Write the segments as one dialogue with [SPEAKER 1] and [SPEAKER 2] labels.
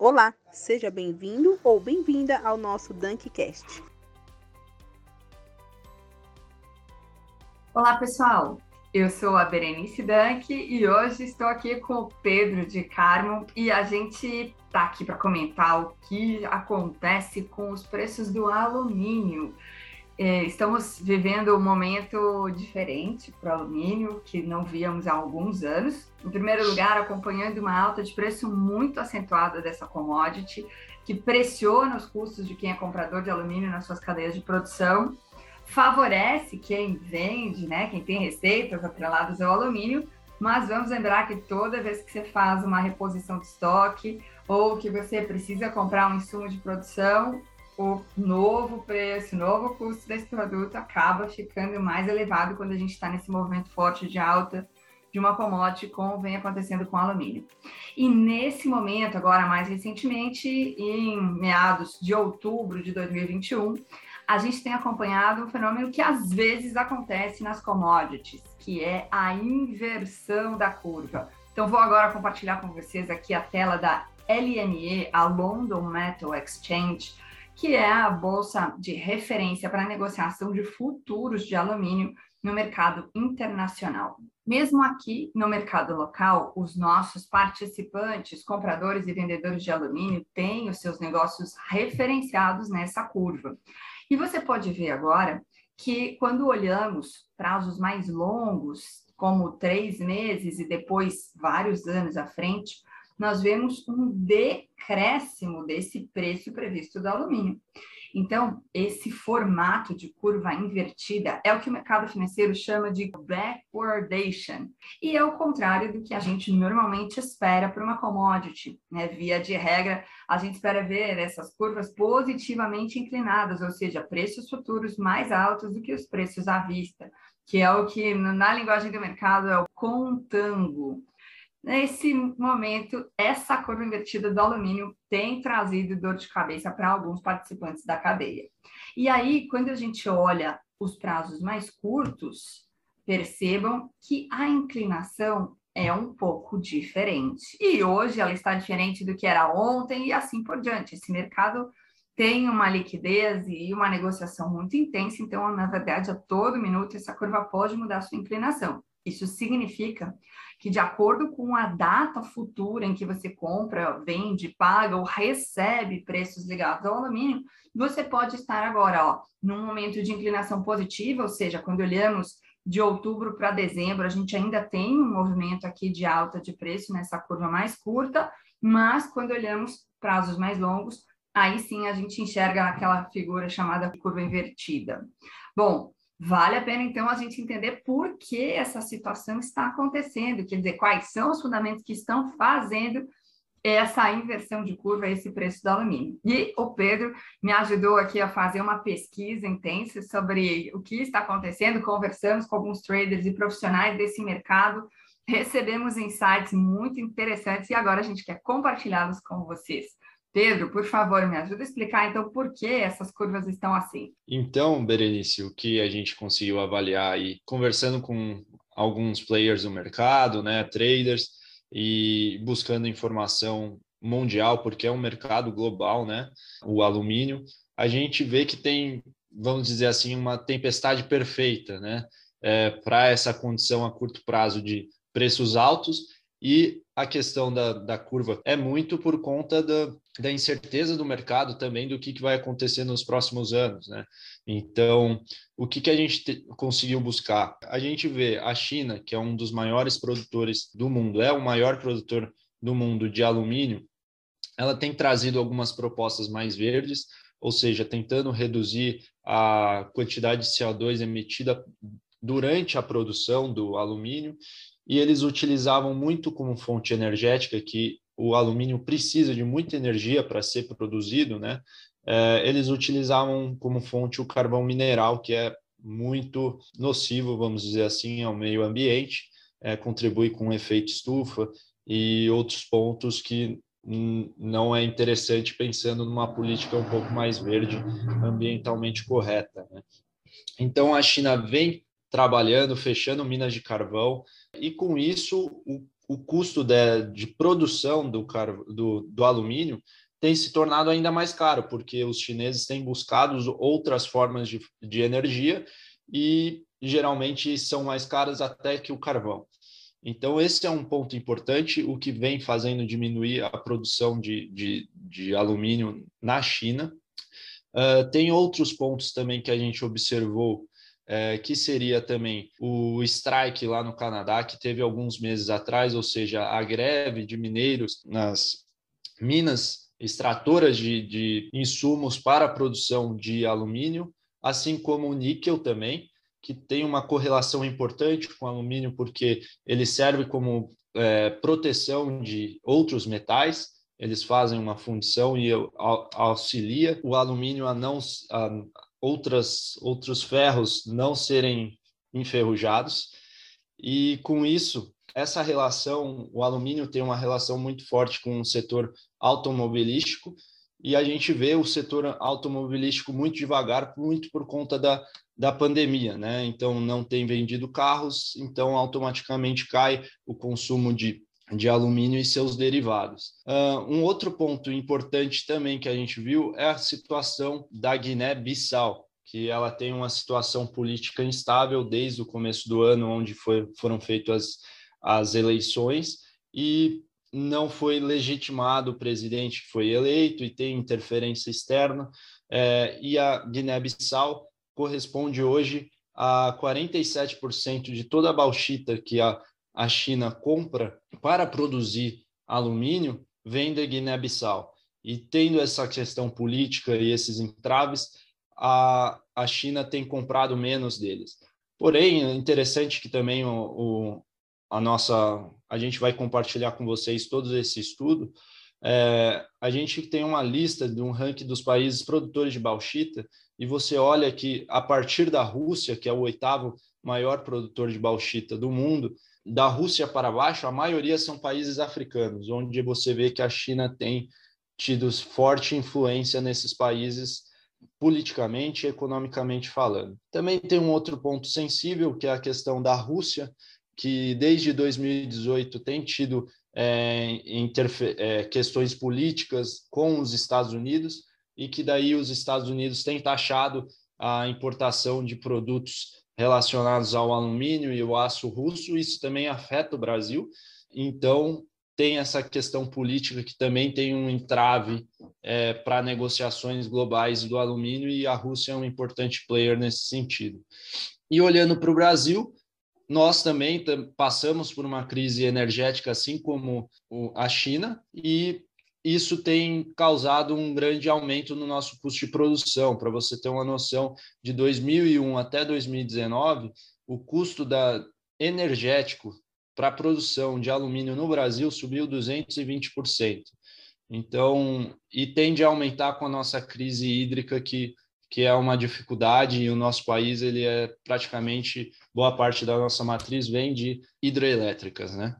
[SPEAKER 1] Olá, seja bem-vindo ou bem-vinda ao nosso Dunkcast.
[SPEAKER 2] Olá, pessoal. Eu sou a Berenice Dunk e hoje estou aqui com o Pedro de Carmo e a gente está aqui para comentar o que acontece com os preços do alumínio. É, estamos vivendo um momento diferente para o alumínio, que não víamos há alguns anos. Em primeiro lugar, acompanhando uma alta de preço muito acentuada dessa commodity, que pressiona os custos de quem é comprador de alumínio nas suas cadeias de produção, favorece quem vende, né, quem tem receitas atreladas ao alumínio, mas vamos lembrar que toda vez que você faz uma reposição de estoque ou que você precisa comprar um insumo de produção, o novo preço, novo custo desse produto acaba ficando mais elevado quando a gente está nesse movimento forte de alta de uma commodity, como vem acontecendo com o alumínio. E nesse momento, agora mais recentemente, em meados de outubro de 2021, a gente tem acompanhado um fenômeno que às vezes acontece nas commodities, que é a inversão da curva. Então, vou agora compartilhar com vocês aqui a tela da LME, a London Metal Exchange, que é a bolsa de referência para negociação de futuros de alumínio no mercado internacional. Mesmo aqui no mercado local, os nossos participantes, compradores e vendedores de alumínio, têm os seus negócios referenciados nessa curva. E você pode ver agora que quando olhamos prazos mais longos, como três meses e depois vários anos à frente, nós vemos um decréscimo desse preço previsto do alumínio. Então, esse formato de curva invertida é o que o mercado financeiro chama de backwardation, e é o contrário do que a gente normalmente espera para uma commodity. Né? Via de regra, a gente espera ver essas curvas positivamente inclinadas, ou seja, preços futuros mais altos do que os preços à vista, que é o que na linguagem do mercado é o contango. Nesse momento, essa curva invertida do alumínio tem trazido dor de cabeça para alguns participantes da cadeia. E aí, quando a gente olha os prazos mais curtos, percebam que a inclinação é um pouco diferente. E hoje ela está diferente do que era ontem e assim por diante. Esse mercado tem uma liquidez e uma negociação muito intensa, então, na verdade, a todo minuto essa curva pode mudar sua inclinação. Isso significa que, de acordo com a data futura em que você compra, vende, paga ou recebe preços ligados ao alumínio, você pode estar agora, ó, num momento de inclinação positiva, ou seja, quando olhamos de outubro para dezembro, a gente ainda tem um movimento aqui de alta de preço nessa curva mais curta, mas quando olhamos prazos mais longos, aí sim a gente enxerga aquela figura chamada curva invertida. Bom, Vale a pena, então, a gente entender por que essa situação está acontecendo, quer dizer, quais são os fundamentos que estão fazendo essa inversão de curva, esse preço do alumínio. E o Pedro me ajudou aqui a fazer uma pesquisa intensa sobre o que está acontecendo, conversamos com alguns traders e profissionais desse mercado, recebemos insights muito interessantes e agora a gente quer compartilhá-los com vocês. Pedro, por favor, me ajuda a explicar então por que essas curvas estão assim.
[SPEAKER 3] Então, Berenice, o que a gente conseguiu avaliar aí, conversando com alguns players do mercado, né, traders, e buscando informação mundial, porque é um mercado global, né, o alumínio, a gente vê que tem, vamos dizer assim, uma tempestade perfeita, né, é, para essa condição a curto prazo de preços altos e a questão da, da curva é muito por conta da, da incerteza do mercado também do que, que vai acontecer nos próximos anos, né? Então, o que, que a gente te, conseguiu buscar? A gente vê a China, que é um dos maiores produtores do mundo, é o maior produtor do mundo de alumínio, ela tem trazido algumas propostas mais verdes, ou seja, tentando reduzir a quantidade de CO2 emitida durante a produção do alumínio e eles utilizavam muito como fonte energética que o alumínio precisa de muita energia para ser produzido, né? É, eles utilizavam como fonte o carvão mineral, que é muito nocivo, vamos dizer assim, ao meio ambiente, é, contribui com o efeito estufa e outros pontos que não é interessante pensando numa política um pouco mais verde, ambientalmente correta. Né? Então a China vem trabalhando, fechando minas de carvão, e com isso o, o custo de, de produção do, do, do alumínio tem se tornado ainda mais caro, porque os chineses têm buscado outras formas de, de energia e geralmente são mais caras até que o carvão. Então, esse é um ponto importante, o que vem fazendo diminuir a produção de, de, de alumínio na China. Uh, tem outros pontos também que a gente observou, uh, que seria também o strike lá no Canadá, que teve alguns meses atrás, ou seja, a greve de mineiros nas minas extratoras de, de insumos para a produção de alumínio, assim como o níquel também, que tem uma correlação importante com o alumínio, porque ele serve como é, proteção de outros metais, eles fazem uma fundição e auxilia o alumínio a não a outras outros ferros não serem enferrujados e com isso essa relação o alumínio tem uma relação muito forte com o setor automobilístico e a gente vê o setor automobilístico muito devagar muito por conta da da pandemia, né? Então não tem vendido carros, então automaticamente cai o consumo de, de alumínio e seus derivados. Uh, um outro ponto importante também que a gente viu é a situação da Guiné-Bissau, que ela tem uma situação política instável desde o começo do ano, onde foi, foram feitas as, as eleições, e não foi legitimado o presidente que foi eleito e tem interferência externa, é, e a Guiné-Bissau corresponde hoje a 47% de toda a bauxita que a, a China compra para produzir alumínio vem da Guiné-Bissau. E tendo essa questão política e esses entraves, a, a China tem comprado menos deles. Porém, é interessante que também o, o, a nossa a gente vai compartilhar com vocês todo esse estudo. É, a gente tem uma lista de um ranking dos países produtores de bauxita e você olha que a partir da Rússia, que é o oitavo maior produtor de bauxita do mundo, da Rússia para baixo, a maioria são países africanos, onde você vê que a China tem tido forte influência nesses países politicamente e economicamente falando. Também tem um outro ponto sensível, que é a questão da Rússia, que desde 2018 tem tido é, é, questões políticas com os Estados Unidos, e que daí os Estados Unidos têm taxado a importação de produtos relacionados ao alumínio e o aço russo, isso também afeta o Brasil. Então, tem essa questão política que também tem um entrave é, para negociações globais do alumínio e a Rússia é um importante player nesse sentido. E olhando para o Brasil, nós também passamos por uma crise energética, assim como a China, e isso tem causado um grande aumento no nosso custo de produção. Para você ter uma noção, de 2001 até 2019, o custo da energético para a produção de alumínio no Brasil subiu 220%. Então, e tende a aumentar com a nossa crise hídrica, que, que é uma dificuldade, e o nosso país, ele é praticamente, boa parte da nossa matriz vem de hidrelétricas, né?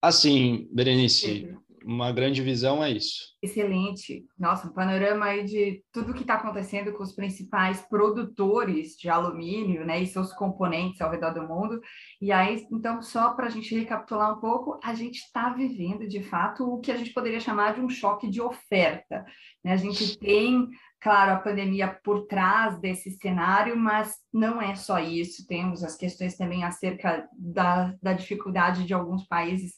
[SPEAKER 3] Assim, Berenice, uhum uma grande visão é isso.
[SPEAKER 2] Excelente. Nossa, um panorama aí de tudo que está acontecendo com os principais produtores de alumínio, né, e seus componentes ao redor do mundo. E aí, então, só para a gente recapitular um pouco, a gente está vivendo, de fato, o que a gente poderia chamar de um choque de oferta. Né? A gente tem claro, a pandemia por trás desse cenário, mas não é só isso. Temos as questões também acerca da, da dificuldade de alguns países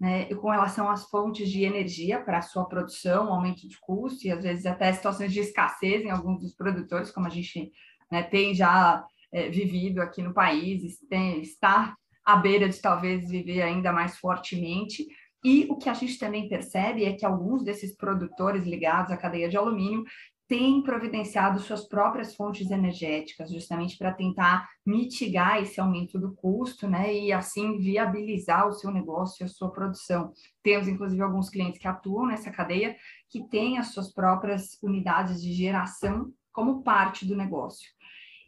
[SPEAKER 2] né, com relação às fontes de energia para a sua produção, aumento de custo e às vezes até situações de escassez em alguns dos produtores, como a gente né, tem já é, vivido aqui no país, tem, está à beira de talvez viver ainda mais fortemente. E o que a gente também percebe é que alguns desses produtores ligados à cadeia de alumínio tem providenciado suas próprias fontes energéticas, justamente para tentar mitigar esse aumento do custo, né, e assim viabilizar o seu negócio e a sua produção. Temos, inclusive, alguns clientes que atuam nessa cadeia que têm as suas próprias unidades de geração como parte do negócio.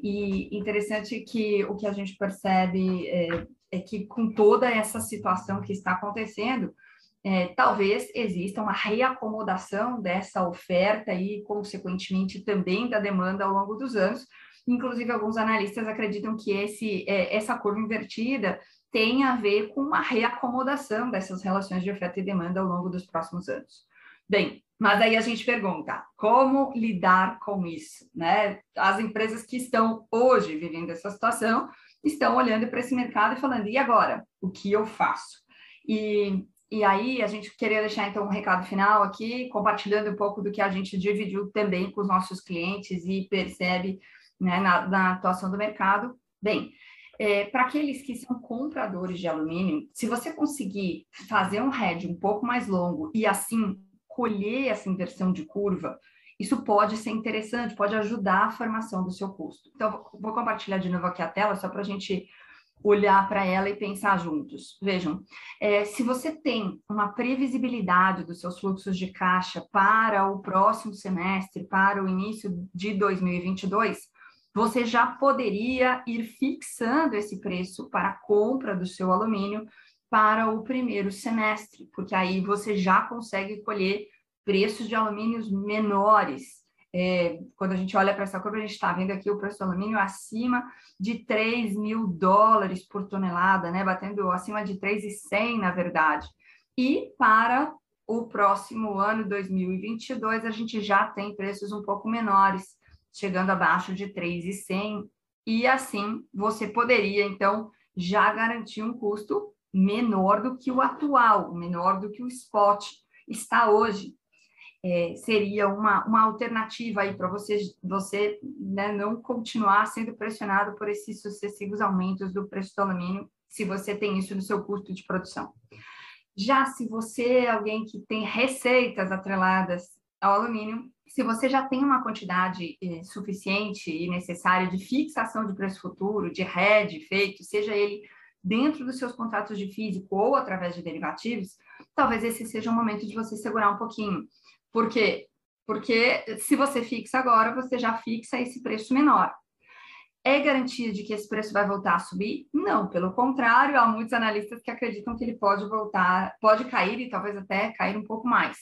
[SPEAKER 2] E interessante que o que a gente percebe é, é que com toda essa situação que está acontecendo, é, talvez exista uma reacomodação dessa oferta e, consequentemente, também da demanda ao longo dos anos. Inclusive, alguns analistas acreditam que esse, é, essa curva invertida tem a ver com uma reacomodação dessas relações de oferta e demanda ao longo dos próximos anos. Bem, mas aí a gente pergunta, como lidar com isso? Né? As empresas que estão hoje vivendo essa situação estão olhando para esse mercado e falando, e agora? O que eu faço? E, e aí a gente queria deixar então um recado final aqui, compartilhando um pouco do que a gente dividiu também com os nossos clientes e percebe né, na, na atuação do mercado. Bem, é, para aqueles que são compradores de alumínio, se você conseguir fazer um hedge um pouco mais longo e assim colher essa inversão de curva, isso pode ser interessante, pode ajudar a formação do seu custo. Então, vou compartilhar de novo aqui a tela, só para a gente olhar para ela e pensar juntos. Vejam, é, se você tem uma previsibilidade dos seus fluxos de caixa para o próximo semestre, para o início de 2022, você já poderia ir fixando esse preço para a compra do seu alumínio para o primeiro semestre, porque aí você já consegue colher preços de alumínios menores. É, quando a gente olha para essa curva, a gente está vendo aqui o preço do alumínio acima de 3 mil dólares por tonelada, né? batendo acima de 3,100, na verdade. E para o próximo ano, 2022, a gente já tem preços um pouco menores, chegando abaixo de 3,100. E assim, você poderia, então, já garantir um custo menor do que o atual, menor do que o spot está hoje. É, seria uma, uma alternativa aí para você, você né, não continuar sendo pressionado por esses sucessivos aumentos do preço do alumínio, se você tem isso no seu custo de produção. Já se você é alguém que tem receitas atreladas ao alumínio, se você já tem uma quantidade eh, suficiente e necessária de fixação de preço futuro, de hedge feito, seja ele dentro dos seus contratos de físico ou através de derivativos, talvez esse seja o momento de você segurar um pouquinho. Por quê? Porque se você fixa agora, você já fixa esse preço menor. É garantia de que esse preço vai voltar a subir? Não, pelo contrário, há muitos analistas que acreditam que ele pode voltar, pode cair e talvez até cair um pouco mais.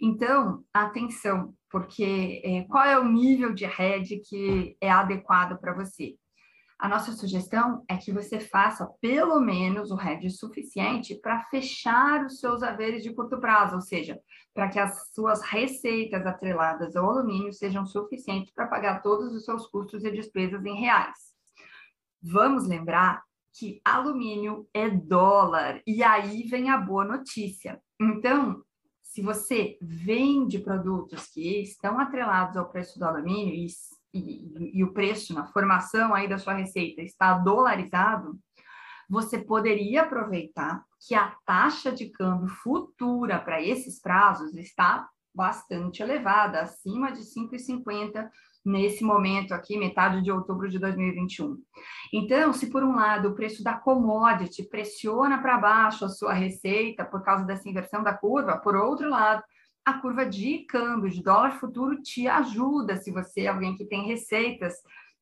[SPEAKER 2] Então, atenção, porque é, qual é o nível de hedge que é adequado para você? A nossa sugestão é que você faça pelo menos o hedge suficiente para fechar os seus haveres de curto prazo, ou seja, para que as suas receitas atreladas ao alumínio sejam suficientes para pagar todos os seus custos e despesas em reais. Vamos lembrar que alumínio é dólar, e aí vem a boa notícia. Então, se você vende produtos que estão atrelados ao preço do alumínio e e, e, o preço na formação aí da sua receita está dolarizado, você poderia aproveitar que a taxa de câmbio futura para esses prazos está bastante elevada, acima de 5,50 nesse momento aqui, metade de outubro de 2021. Então, se por um lado o preço da commodity pressiona para baixo a sua receita por causa dessa inversão da curva, por outro lado, a curva de câmbio de dólar futuro te ajuda se você é alguém que tem receitas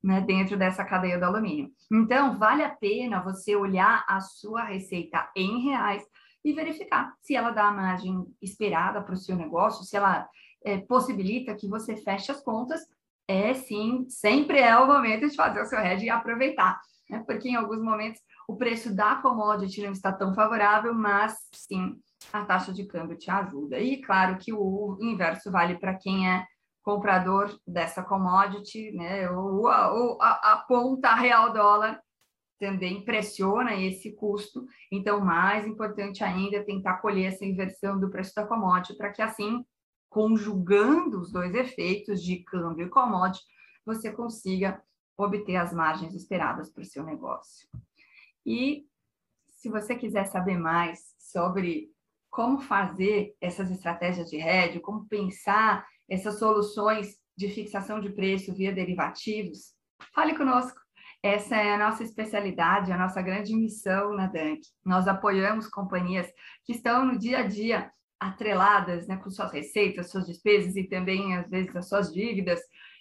[SPEAKER 2] né, dentro dessa cadeia do alumínio. Então, vale a pena você olhar a sua receita em reais e verificar se ela dá a margem esperada para o seu negócio, se ela é, possibilita que você feche as contas. É sim, sempre é o momento de fazer o seu hedge e aproveitar, né? porque em alguns momentos o preço da commodity não está tão favorável, mas sim a taxa de câmbio te ajuda. E claro que o inverso vale para quem é comprador dessa commodity, né? Ou a, ou a, a ponta real dólar também pressiona esse custo. Então, mais importante ainda é tentar colher essa inversão do preço da commodity para que assim, conjugando os dois efeitos de câmbio e commodity, você consiga obter as margens esperadas para o seu negócio. E se você quiser saber mais sobre como fazer essas estratégias de hedge, como pensar essas soluções de fixação de preço via derivativos, fale conosco. Essa é a nossa especialidade, a nossa grande missão na Dank. Nós apoiamos companhias que estão no dia a dia atreladas né, com suas receitas, suas despesas e também, às vezes, as suas dívidas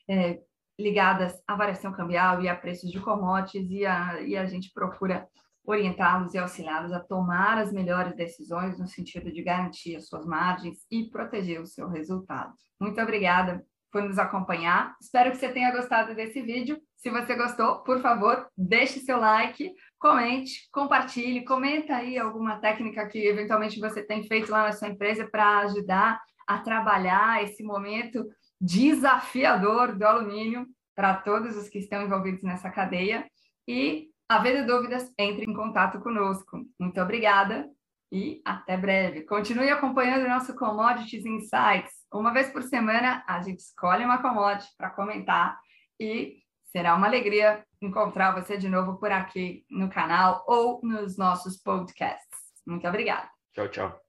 [SPEAKER 2] é, ligadas à variação cambial e a preços de commodities, e a, e a gente procura orientá-los e auxiliá-los a tomar as melhores decisões no sentido de garantir as suas margens e proteger o seu resultado. Muito obrigada por nos acompanhar. Espero que você tenha gostado desse vídeo. Se você gostou, por favor, deixe seu like, comente, compartilhe, comenta aí alguma técnica que eventualmente você tem feito lá na sua empresa para ajudar a trabalhar esse momento desafiador do alumínio para todos os que estão envolvidos nessa cadeia. E, havendo dúvidas, entre em contato conosco. Muito obrigada e até breve. Continue acompanhando o nosso Commodities Insights. Uma vez por semana, a gente escolhe uma commodity para comentar e será uma alegria encontrar você de novo por aqui no canal ou nos nossos podcasts. Muito obrigada.
[SPEAKER 3] Tchau, tchau.